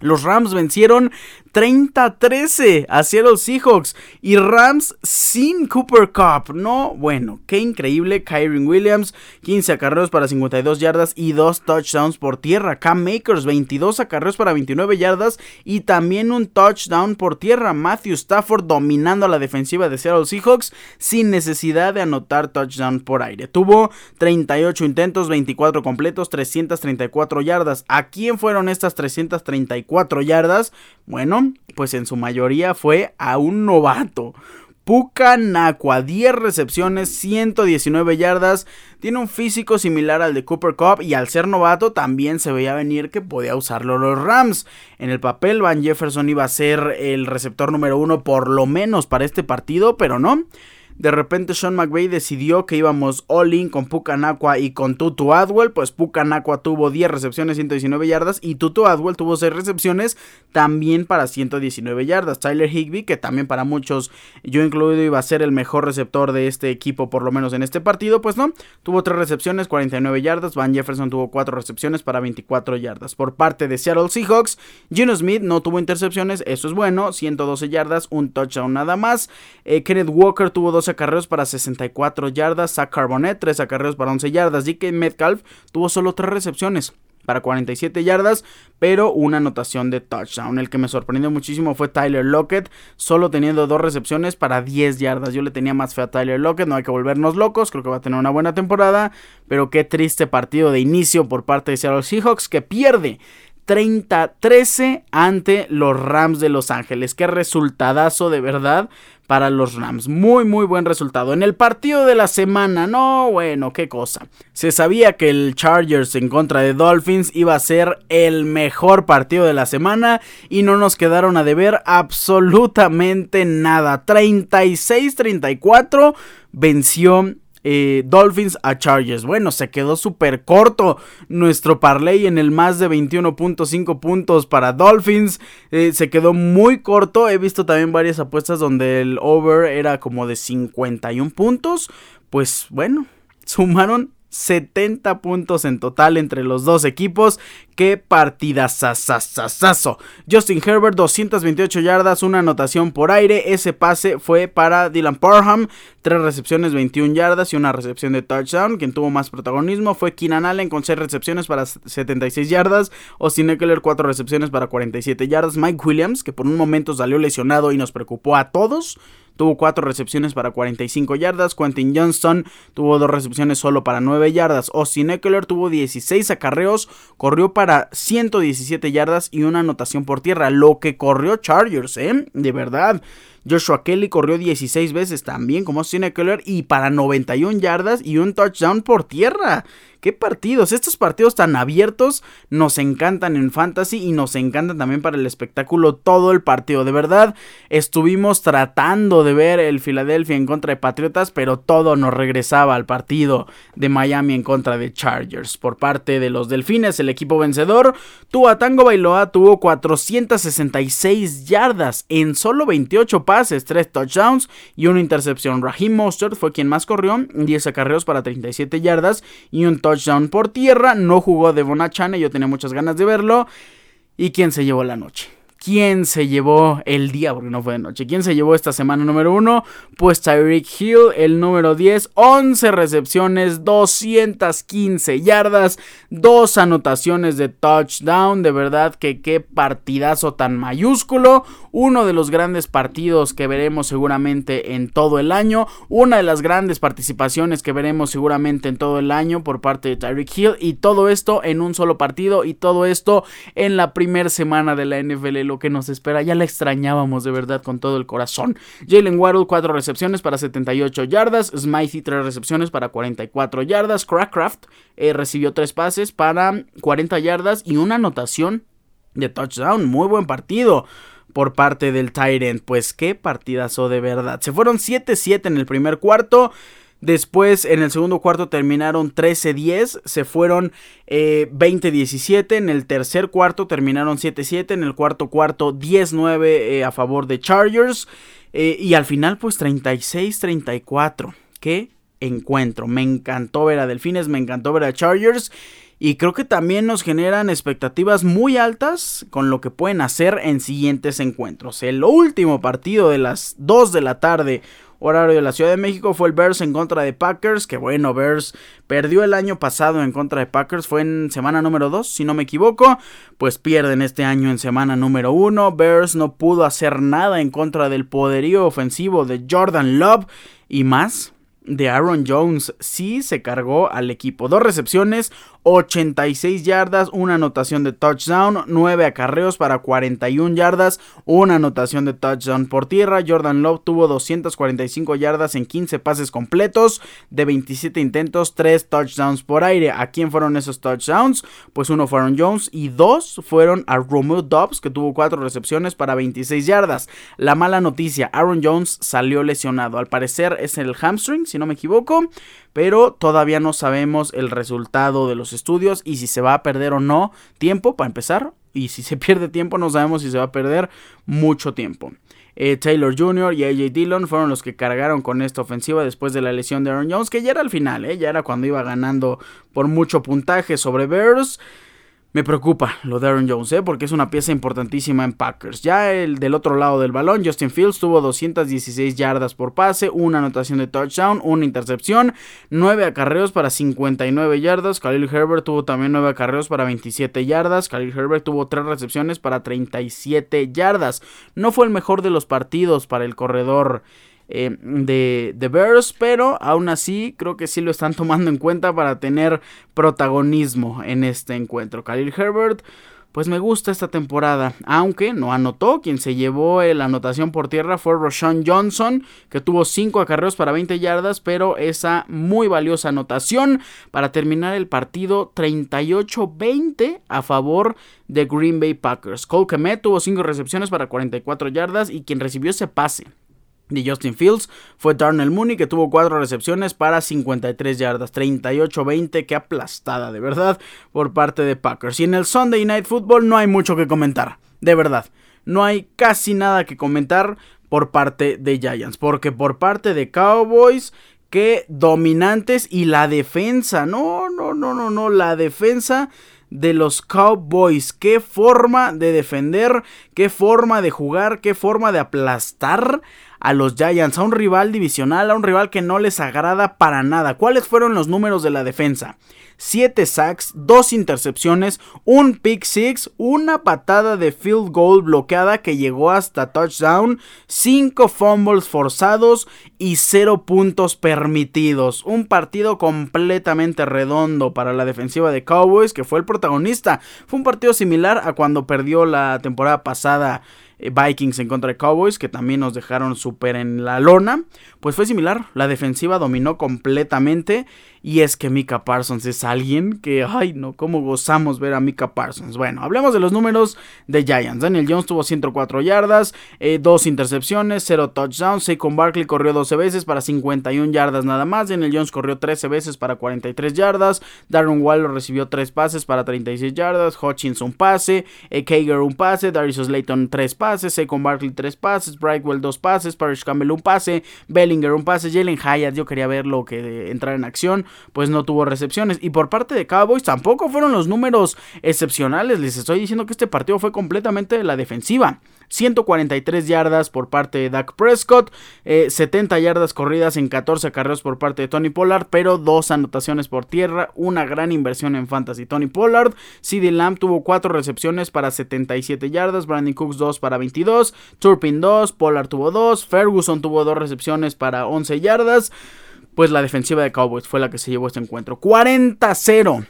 Los Rams vencieron 30-13 a Seattle Seahawks y Rams sin Cooper Cup. No, bueno, qué increíble. Kyron Williams, 15 acarreos para 52 yardas y 2 touchdowns por tierra. Cam Makers, 22 acarreos para 29 yardas y también un touchdown por tierra. Matthew Stafford dominando a la defensiva de Seattle Seahawks sin necesidad de anotar touchdown por aire. Tuvo 38 intentos, 24 completos, 334 yardas. ¿A quién fueron estas 334 yardas? Bueno, pues en su mayoría fue a un novato. Puka Nakua, 10 recepciones, 119 yardas. Tiene un físico similar al de Cooper Cup y al ser novato también se veía venir que podía usarlo los Rams. En el papel Van Jefferson iba a ser el receptor número uno por lo menos para este partido, pero no. De repente Sean McVay decidió que íbamos all in con Pucanacua y con Tutu Adwell. Pues Pucanacua tuvo 10 recepciones, 119 yardas. Y Tutu Adwell tuvo 6 recepciones también para 119 yardas. Tyler Higby, que también para muchos, yo incluido, iba a ser el mejor receptor de este equipo, por lo menos en este partido. Pues no, tuvo 3 recepciones, 49 yardas. Van Jefferson tuvo 4 recepciones para 24 yardas. Por parte de Seattle Seahawks, Gino Smith no tuvo intercepciones, eso es bueno. 112 yardas, un touchdown nada más. Eh, Kenneth Walker tuvo 2 acarreos para 64 yardas. Zach Carbonet, 3 acarreos para 11 yardas. DK Metcalf tuvo solo 3 recepciones para 47 yardas, pero una anotación de touchdown. El que me sorprendió muchísimo fue Tyler Lockett, solo teniendo dos recepciones para 10 yardas. Yo le tenía más fe a Tyler Lockett, no hay que volvernos locos, creo que va a tener una buena temporada, pero qué triste partido de inicio por parte de Seattle Seahawks que pierde 30-13 ante los Rams de Los Ángeles. Qué resultadazo de verdad para los Rams. Muy, muy buen resultado. En el partido de la semana, no, bueno, qué cosa. Se sabía que el Chargers en contra de Dolphins iba a ser el mejor partido de la semana y no nos quedaron a deber absolutamente nada. 36-34 venció eh, Dolphins a Chargers. Bueno, se quedó súper corto nuestro parlay en el más de 21.5 puntos para Dolphins. Eh, se quedó muy corto. He visto también varias apuestas donde el over era como de 51 puntos. Pues bueno, sumaron 70 puntos en total entre los dos equipos. ¡Qué partida sasasasazo! Justin Herbert, 228 yardas, una anotación por aire. Ese pase fue para Dylan Parham. Tres recepciones, 21 yardas y una recepción de touchdown. Quien tuvo más protagonismo fue Keenan Allen con 6 recepciones para 76 yardas. Austin Eckler, 4 recepciones para 47 yardas. Mike Williams, que por un momento salió lesionado y nos preocupó a todos tuvo 4 recepciones para 45 yardas. Quentin Johnston tuvo 2 recepciones solo para 9 yardas. Austin Eckler tuvo 16 acarreos, corrió para 117 yardas y una anotación por tierra. Lo que corrió Chargers, ¿eh? De verdad. Joshua Kelly corrió 16 veces también como Austin Eckler y para 91 yardas y un touchdown por tierra. ¿Qué partidos? Estos partidos tan abiertos nos encantan en fantasy y nos encantan también para el espectáculo todo el partido. De verdad, estuvimos tratando de ver el Philadelphia en contra de Patriotas, pero todo nos regresaba al partido de Miami en contra de Chargers. Por parte de los Delfines, el equipo vencedor, Tua Tango Bailoa tuvo 466 yardas en solo 28 pases, 3 touchdowns y una intercepción. Raheem Mostert fue quien más corrió, 10 acarreos para 37 yardas y un touchdown touchdown por tierra. No jugó de Bonachane, yo tenía muchas ganas de verlo. ¿Y quién se llevó la noche? ¿Quién se llevó el día? Porque no fue de noche. ¿Quién se llevó esta semana número uno? Pues Tyreek Hill, el número 10. 11 recepciones, 215 yardas, dos anotaciones de touchdown. De verdad que qué partidazo tan mayúsculo. Uno de los grandes partidos que veremos seguramente en todo el año. Una de las grandes participaciones que veremos seguramente en todo el año por parte de Tyreek Hill. Y todo esto en un solo partido. Y todo esto en la primera semana de la NFL que nos espera. Ya la extrañábamos de verdad con todo el corazón. Jalen Waddle, 4 recepciones para 78 yardas. Smythe, 3 recepciones para 44 yardas. Crackcraft eh, recibió 3 pases para 40 yardas y una anotación de touchdown. Muy buen partido por parte del Tyrant. Pues qué partidazo de verdad. Se fueron 7-7 en el primer cuarto. Después en el segundo cuarto terminaron 13-10, se fueron 20-17, eh, en el tercer cuarto terminaron 7-7, en el cuarto cuarto 10-9 eh, a favor de Chargers eh, y al final pues 36-34. Qué encuentro, me encantó ver a Delfines, me encantó ver a Chargers. Y creo que también nos generan expectativas muy altas con lo que pueden hacer en siguientes encuentros. El último partido de las 2 de la tarde, horario de la Ciudad de México fue el Bears en contra de Packers, que bueno, Bears perdió el año pasado en contra de Packers, fue en semana número 2, si no me equivoco, pues pierden este año en semana número 1, Bears no pudo hacer nada en contra del poderío ofensivo de Jordan Love y más de Aaron Jones sí se cargó al equipo. Dos recepciones, 86 yardas, una anotación de touchdown, 9 acarreos para 41 yardas, una anotación de touchdown por tierra. Jordan Love tuvo 245 yardas en 15 pases completos, de 27 intentos, 3 touchdowns por aire. ¿A quién fueron esos touchdowns? Pues uno fueron Jones y dos fueron a Romeo Dobbs, que tuvo 4 recepciones para 26 yardas. La mala noticia, Aaron Jones salió lesionado. Al parecer es el hamstring, si no me equivoco pero todavía no sabemos el resultado de los estudios y si se va a perder o no tiempo para empezar. Y si se pierde tiempo, no sabemos si se va a perder mucho tiempo. Eh, Taylor Jr. y AJ Dillon fueron los que cargaron con esta ofensiva después de la lesión de Aaron Jones, que ya era al final, eh, ya era cuando iba ganando por mucho puntaje sobre Bears. Me preocupa lo de Aaron Jones, ¿eh? porque es una pieza importantísima en Packers. Ya el del otro lado del balón, Justin Fields tuvo 216 yardas por pase, una anotación de touchdown, una intercepción, 9 acarreos para 59 yardas. Khalil Herbert tuvo también 9 acarreos para 27 yardas. Khalil Herbert tuvo 3 recepciones para 37 yardas. No fue el mejor de los partidos para el corredor eh, de, de Bears, pero aún así creo que sí lo están tomando en cuenta para tener protagonismo en este encuentro. Khalil Herbert. Pues me gusta esta temporada, aunque no anotó. Quien se llevó la anotación por tierra fue Roshan Johnson, que tuvo 5 acarreos para 20 yardas, pero esa muy valiosa anotación para terminar el partido 38-20 a favor de Green Bay Packers. Cole Kemet tuvo 5 recepciones para 44 yardas y quien recibió ese pase de Justin Fields fue Darnell Mooney que tuvo 4 recepciones para 53 yardas, 38-20, que aplastada de verdad por parte de Packers. Y en el Sunday Night Football no hay mucho que comentar, de verdad. No hay casi nada que comentar por parte de Giants, porque por parte de Cowboys que dominantes y la defensa, no, no, no, no, no, la defensa de los Cowboys. Qué forma de defender, qué forma de jugar, qué forma de aplastar a los Giants, a un rival divisional, a un rival que no les agrada para nada. ¿Cuáles fueron los números de la defensa? 7 sacks, 2 intercepciones, un pick six, una patada de field goal bloqueada que llegó hasta touchdown, 5 fumbles forzados y 0 puntos permitidos. Un partido completamente redondo para la defensiva de Cowboys que fue el protagonista. Fue un partido similar a cuando perdió la temporada pasada eh, Vikings en contra de Cowboys, que también nos dejaron súper en la lona, pues fue similar. La defensiva dominó completamente. Y es que Mika Parsons es alguien que, ay no, cómo gozamos ver a Mika Parsons. Bueno, hablemos de los números de Giants. Daniel Jones tuvo 104 yardas, 2 eh, intercepciones, 0 touchdowns. Saquon Barkley corrió 12 veces para 51 yardas nada más. Daniel Jones corrió 13 veces para 43 yardas. Darren Waller recibió 3 pases para 36 yardas. Hutchins un pase. E. Kager un pase. Darius Slayton 3 pases. Saquon Barkley 3 pases. Brightwell 2 pases. Parrish Campbell un pase. Bellinger un pase. Jalen Hyatt yo quería verlo que entrar en acción pues no tuvo recepciones. Y por parte de Cowboys tampoco fueron los números excepcionales. Les estoy diciendo que este partido fue completamente de la defensiva. 143 yardas por parte de Dak Prescott, 70 eh, yardas corridas en 14 carreras por parte de Tony Pollard, pero dos anotaciones por tierra, una gran inversión en fantasy. Tony Pollard, CD Lamb tuvo 4 recepciones para 77 yardas, Brandon Cooks 2 para 22, Turpin 2, Pollard tuvo 2, Ferguson tuvo 2 recepciones para 11 yardas pues la defensiva de Cowboys fue la que se llevó este encuentro. 40-0.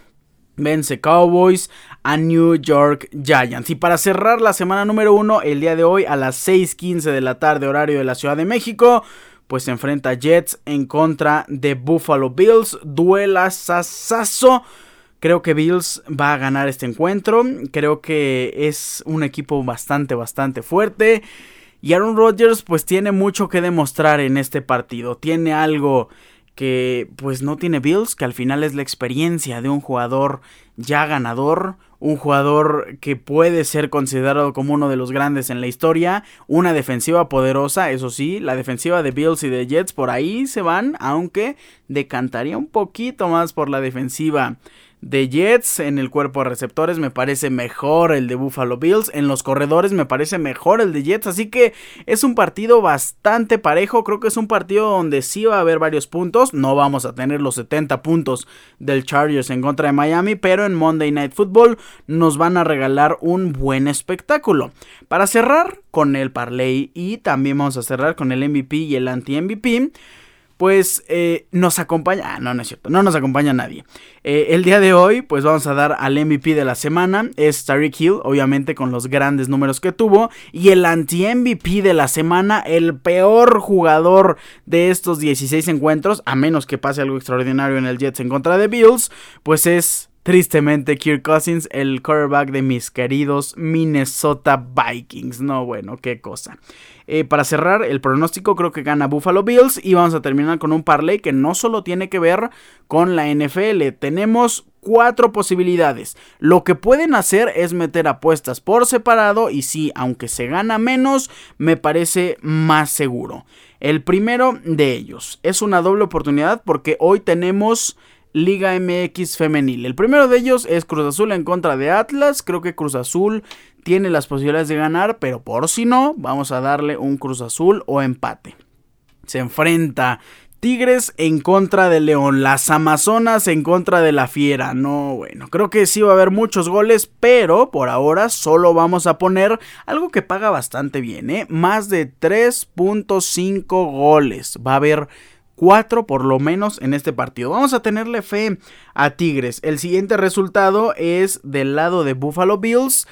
Vence Cowboys a New York Giants. Y para cerrar la semana número 1, el día de hoy a las 6:15 de la tarde, horario de la Ciudad de México, pues se enfrenta Jets en contra de Buffalo Bills. Duela sasazo. Creo que Bills va a ganar este encuentro. Creo que es un equipo bastante, bastante fuerte. Y Aaron Rodgers pues tiene mucho que demostrar en este partido. Tiene algo que pues no tiene Bills, que al final es la experiencia de un jugador ya ganador, un jugador que puede ser considerado como uno de los grandes en la historia, una defensiva poderosa, eso sí, la defensiva de Bills y de Jets por ahí se van, aunque decantaría un poquito más por la defensiva de Jets. En el cuerpo de receptores me parece mejor el de Buffalo Bills. En los corredores me parece mejor el de Jets. Así que es un partido bastante parejo. Creo que es un partido donde sí va a haber varios puntos. No vamos a tener los 70 puntos del Chargers en contra de Miami. Pero en Monday Night Football nos van a regalar un buen espectáculo. Para cerrar con el parlay y también vamos a cerrar con el MVP y el anti-MVP pues eh, nos acompaña, ah, no, no es cierto, no nos acompaña nadie. Eh, el día de hoy, pues vamos a dar al MVP de la semana, es Tariq Hill, obviamente con los grandes números que tuvo, y el anti-MVP de la semana, el peor jugador de estos 16 encuentros, a menos que pase algo extraordinario en el Jets en contra de Bills, pues es Tristemente, Kirk Cousins, el quarterback de mis queridos Minnesota Vikings. No, bueno, qué cosa. Eh, para cerrar el pronóstico, creo que gana Buffalo Bills. Y vamos a terminar con un parlay que no solo tiene que ver con la NFL. Tenemos cuatro posibilidades. Lo que pueden hacer es meter apuestas por separado. Y sí, aunque se gana menos, me parece más seguro. El primero de ellos es una doble oportunidad porque hoy tenemos Liga MX femenil. El primero de ellos es Cruz Azul en contra de Atlas. Creo que Cruz Azul tiene las posibilidades de ganar, pero por si no, vamos a darle un Cruz Azul o empate. Se enfrenta Tigres en contra de León, las Amazonas en contra de la Fiera. No, bueno, creo que sí va a haber muchos goles, pero por ahora solo vamos a poner algo que paga bastante bien, ¿eh? Más de 3.5 goles. Va a haber 4 por lo menos en este partido. Vamos a tenerle fe a Tigres. El siguiente resultado es del lado de Buffalo Bills.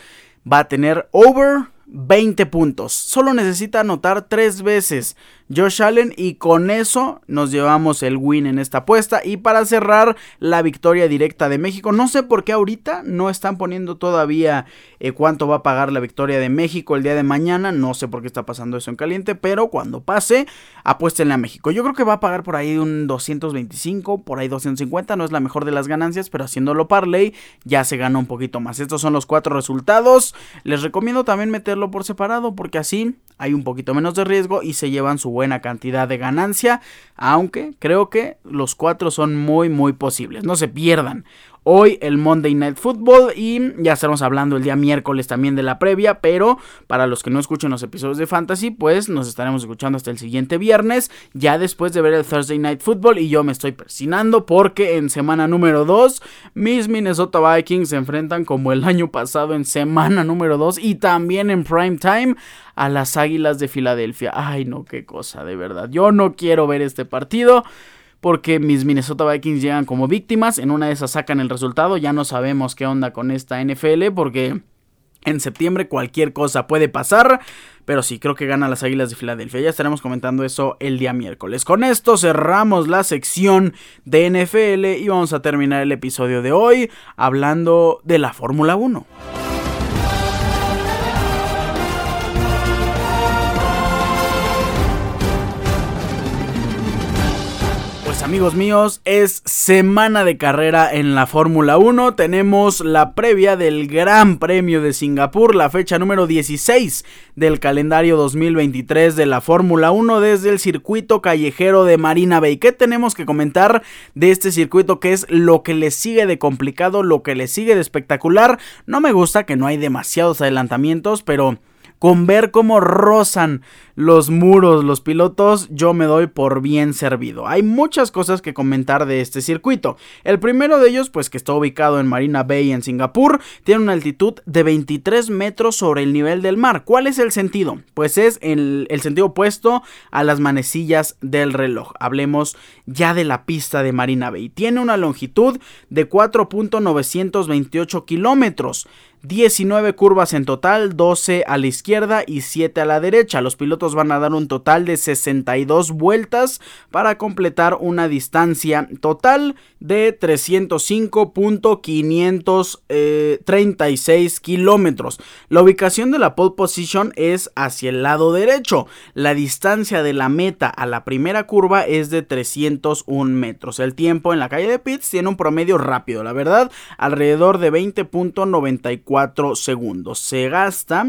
Va a tener over 20 puntos. Solo necesita anotar 3 veces Josh Allen y con eso nos llevamos el win en esta apuesta y para cerrar la victoria directa de México, no sé por qué ahorita no están poniendo todavía eh, cuánto va a pagar la victoria de México el día de mañana, no sé por qué está pasando eso en caliente, pero cuando pase apuéstenle a México. Yo creo que va a pagar por ahí un 225, por ahí 250, no es la mejor de las ganancias, pero haciéndolo parlay ya se gana un poquito más. Estos son los cuatro resultados. Les recomiendo también meterlo por separado porque así hay un poquito menos de riesgo y se llevan su buena cantidad de ganancia, aunque creo que los cuatro son muy muy posibles, no se pierdan. Hoy el Monday Night Football y ya estaremos hablando el día miércoles también de la previa, pero para los que no escuchen los episodios de Fantasy, pues nos estaremos escuchando hasta el siguiente viernes, ya después de ver el Thursday Night Football y yo me estoy persinando porque en semana número 2 mis Minnesota Vikings se enfrentan como el año pasado en semana número 2 y también en prime time a las Águilas de Filadelfia. Ay, no, qué cosa, de verdad. Yo no quiero ver este partido porque mis Minnesota Vikings llegan como víctimas, en una de esas sacan el resultado, ya no sabemos qué onda con esta NFL porque en septiembre cualquier cosa puede pasar, pero sí, creo que gana las Águilas de Filadelfia. Ya estaremos comentando eso el día miércoles. Con esto cerramos la sección de NFL y vamos a terminar el episodio de hoy hablando de la Fórmula 1. Amigos míos, es semana de carrera en la Fórmula 1. Tenemos la previa del Gran Premio de Singapur, la fecha número 16 del calendario 2023 de la Fórmula 1 desde el circuito callejero de Marina Bay. ¿Qué tenemos que comentar de este circuito? que es lo que le sigue de complicado, lo que le sigue de espectacular? No me gusta que no hay demasiados adelantamientos, pero con ver cómo rozan los muros los pilotos, yo me doy por bien servido. Hay muchas cosas que comentar de este circuito. El primero de ellos, pues que está ubicado en Marina Bay en Singapur, tiene una altitud de 23 metros sobre el nivel del mar. ¿Cuál es el sentido? Pues es el, el sentido opuesto a las manecillas del reloj. Hablemos ya de la pista de Marina Bay. Tiene una longitud de 4.928 kilómetros. 19 curvas en total, 12 a la izquierda y 7 a la derecha. Los pilotos van a dar un total de 62 vueltas para completar una distancia total de 305.536 kilómetros. La ubicación de la pole position es hacia el lado derecho. La distancia de la meta a la primera curva es de 301 metros. El tiempo en la calle de Pitts tiene un promedio rápido, la verdad, alrededor de 20.94 segundos. Se gasta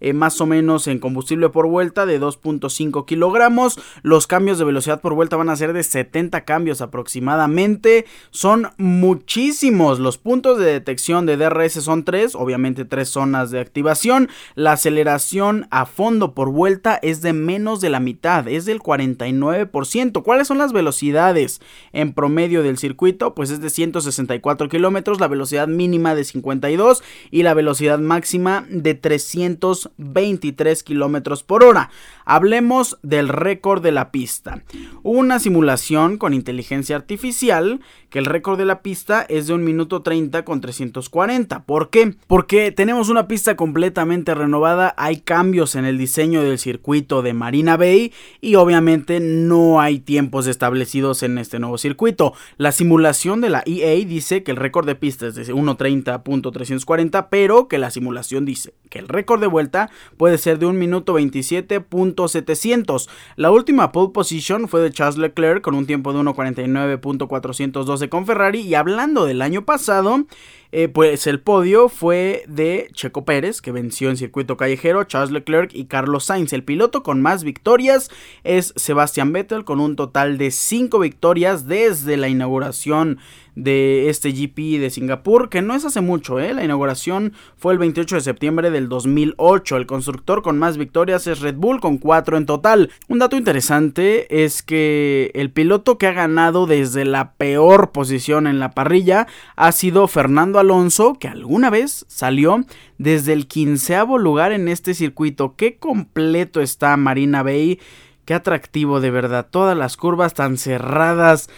eh, más o menos en combustible por vuelta de 2.5 kilogramos. Los cambios de velocidad por vuelta van a ser de 70 cambios aproximadamente. Son muchísimos. Los puntos de detección de DRS son 3, obviamente 3 zonas de activación. La aceleración a fondo por vuelta es de menos de la mitad, es del 49%. ¿Cuáles son las velocidades en promedio del circuito? Pues es de 164 kilómetros, la velocidad mínima de 52 y la velocidad máxima de 300 23 kilómetros por hora. Hablemos del récord de la pista. Una simulación con inteligencia artificial que el récord de la pista es de 1 minuto 30 con 340. ¿Por qué? Porque tenemos una pista completamente renovada, hay cambios en el diseño del circuito de Marina Bay y obviamente no hay tiempos establecidos en este nuevo circuito. La simulación de la EA dice que el récord de pista es de 1.30.340, pero que la simulación dice que el récord de vuelta puede ser de 1 minuto 27.700. La última pole position fue de Charles Leclerc con un tiempo de 1.49.412 con Ferrari y hablando del año pasado, eh, pues el podio fue de Checo Pérez, que venció en circuito callejero, Charles Leclerc y Carlos Sainz. El piloto con más victorias es Sebastian Vettel, con un total de 5 victorias desde la inauguración de este GP de Singapur, que no es hace mucho, ¿eh? la inauguración fue el 28 de septiembre del 2008. El constructor con más victorias es Red Bull, con 4 en total. Un dato interesante es que el piloto que ha ganado desde la peor posición en la parrilla ha sido Fernando Alonso, que alguna vez salió desde el quinceavo lugar en este circuito. Qué completo está Marina Bay, qué atractivo de verdad, todas las curvas tan cerradas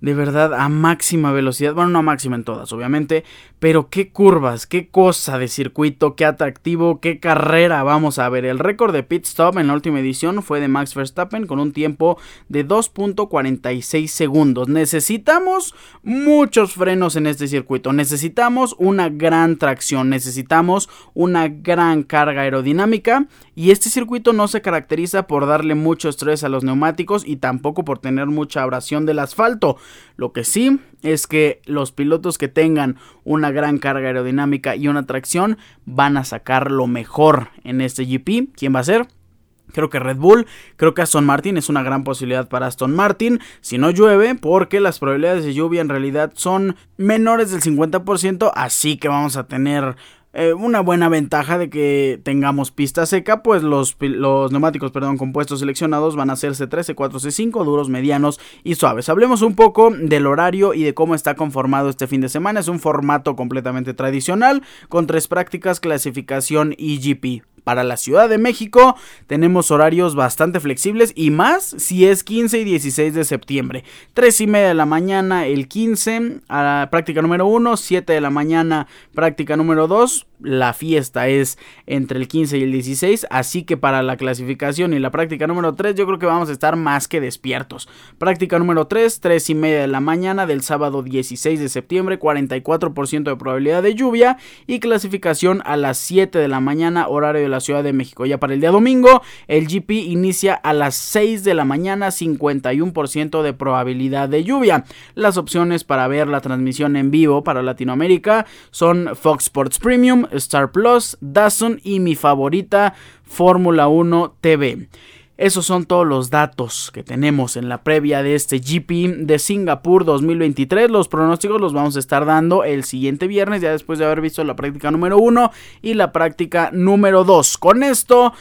de verdad a máxima velocidad, bueno, no a máxima en todas, obviamente, pero qué curvas, qué cosa de circuito, qué atractivo, qué carrera vamos a ver. El récord de pit stop en la última edición fue de Max Verstappen con un tiempo de 2.46 segundos. Necesitamos muchos frenos en este circuito, necesitamos una gran tracción, necesitamos una gran carga aerodinámica y este circuito no se caracteriza por darle mucho estrés a los neumáticos y tampoco por tener mucha abrasión del asfalto. Lo que sí es que los pilotos que tengan una gran carga aerodinámica y una tracción van a sacar lo mejor en este GP. ¿Quién va a ser? Creo que Red Bull, creo que Aston Martin es una gran posibilidad para Aston Martin si no llueve, porque las probabilidades de lluvia en realidad son menores del 50%, así que vamos a tener eh, una buena ventaja de que tengamos pista seca, pues los, los neumáticos perdón, compuestos seleccionados van a ser C3, C4, C5, duros, medianos y suaves. Hablemos un poco del horario y de cómo está conformado este fin de semana. Es un formato completamente tradicional con tres prácticas, clasificación y GP. Para la Ciudad de México tenemos horarios bastante flexibles y más si es 15 y 16 de septiembre. 3 y media de la mañana el 15 a práctica número 1, 7 de la mañana práctica número 2. La fiesta es entre el 15 y el 16, así que para la clasificación y la práctica número 3 yo creo que vamos a estar más que despiertos. Práctica número 3, 3 y media de la mañana del sábado 16 de septiembre, 44% de probabilidad de lluvia y clasificación a las 7 de la mañana horario de la Ciudad de México. Ya para el día domingo, el GP inicia a las 6 de la mañana, 51% de probabilidad de lluvia. Las opciones para ver la transmisión en vivo para Latinoamérica son Fox Sports Premium, Star Plus, Dazn y mi favorita, Fórmula 1 TV. Esos son todos los datos que tenemos en la previa de este GP de Singapur 2023. Los pronósticos los vamos a estar dando el siguiente viernes, ya después de haber visto la práctica número 1 y la práctica número 2. Con esto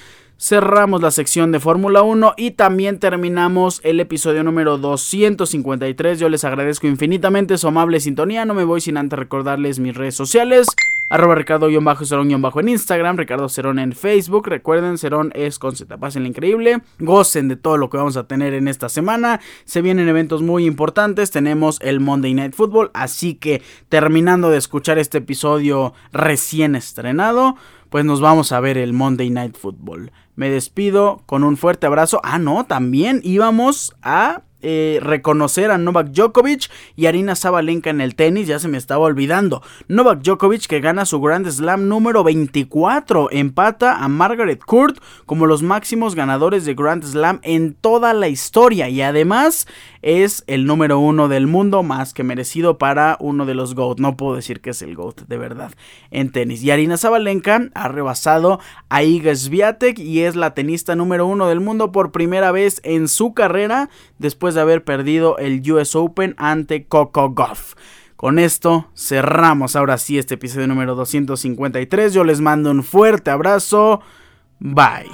cerramos la sección de Fórmula 1 y también terminamos el episodio número 253. Yo les agradezco infinitamente su amable sintonía. No me voy sin antes recordarles mis redes sociales arroba Ricardo-Cerón-Bajo en Instagram, Ricardo Cerón en Facebook. Recuerden, Cerón es con Z. Pasen increíble. Gocen de todo lo que vamos a tener en esta semana. Se vienen eventos muy importantes. Tenemos el Monday Night Football. Así que terminando de escuchar este episodio recién estrenado, pues nos vamos a ver el Monday Night Football. Me despido con un fuerte abrazo. Ah, no, también íbamos a eh, reconocer a Novak Djokovic y Arina Zabalenka en el tenis, ya se me estaba olvidando. Novak Djokovic que gana su Grand Slam número 24, empata a Margaret Court como los máximos ganadores de Grand Slam en toda la historia y además es el número uno del mundo, más que merecido para uno de los GOAT. No puedo decir que es el GOAT, de verdad, en tenis. Y Arina Zabalenka ha rebasado a Iga Swiatek y es la tenista número uno del mundo por primera vez en su carrera de haber perdido el US Open ante Coco Goff. Con esto cerramos ahora sí este episodio número 253. Yo les mando un fuerte abrazo. Bye.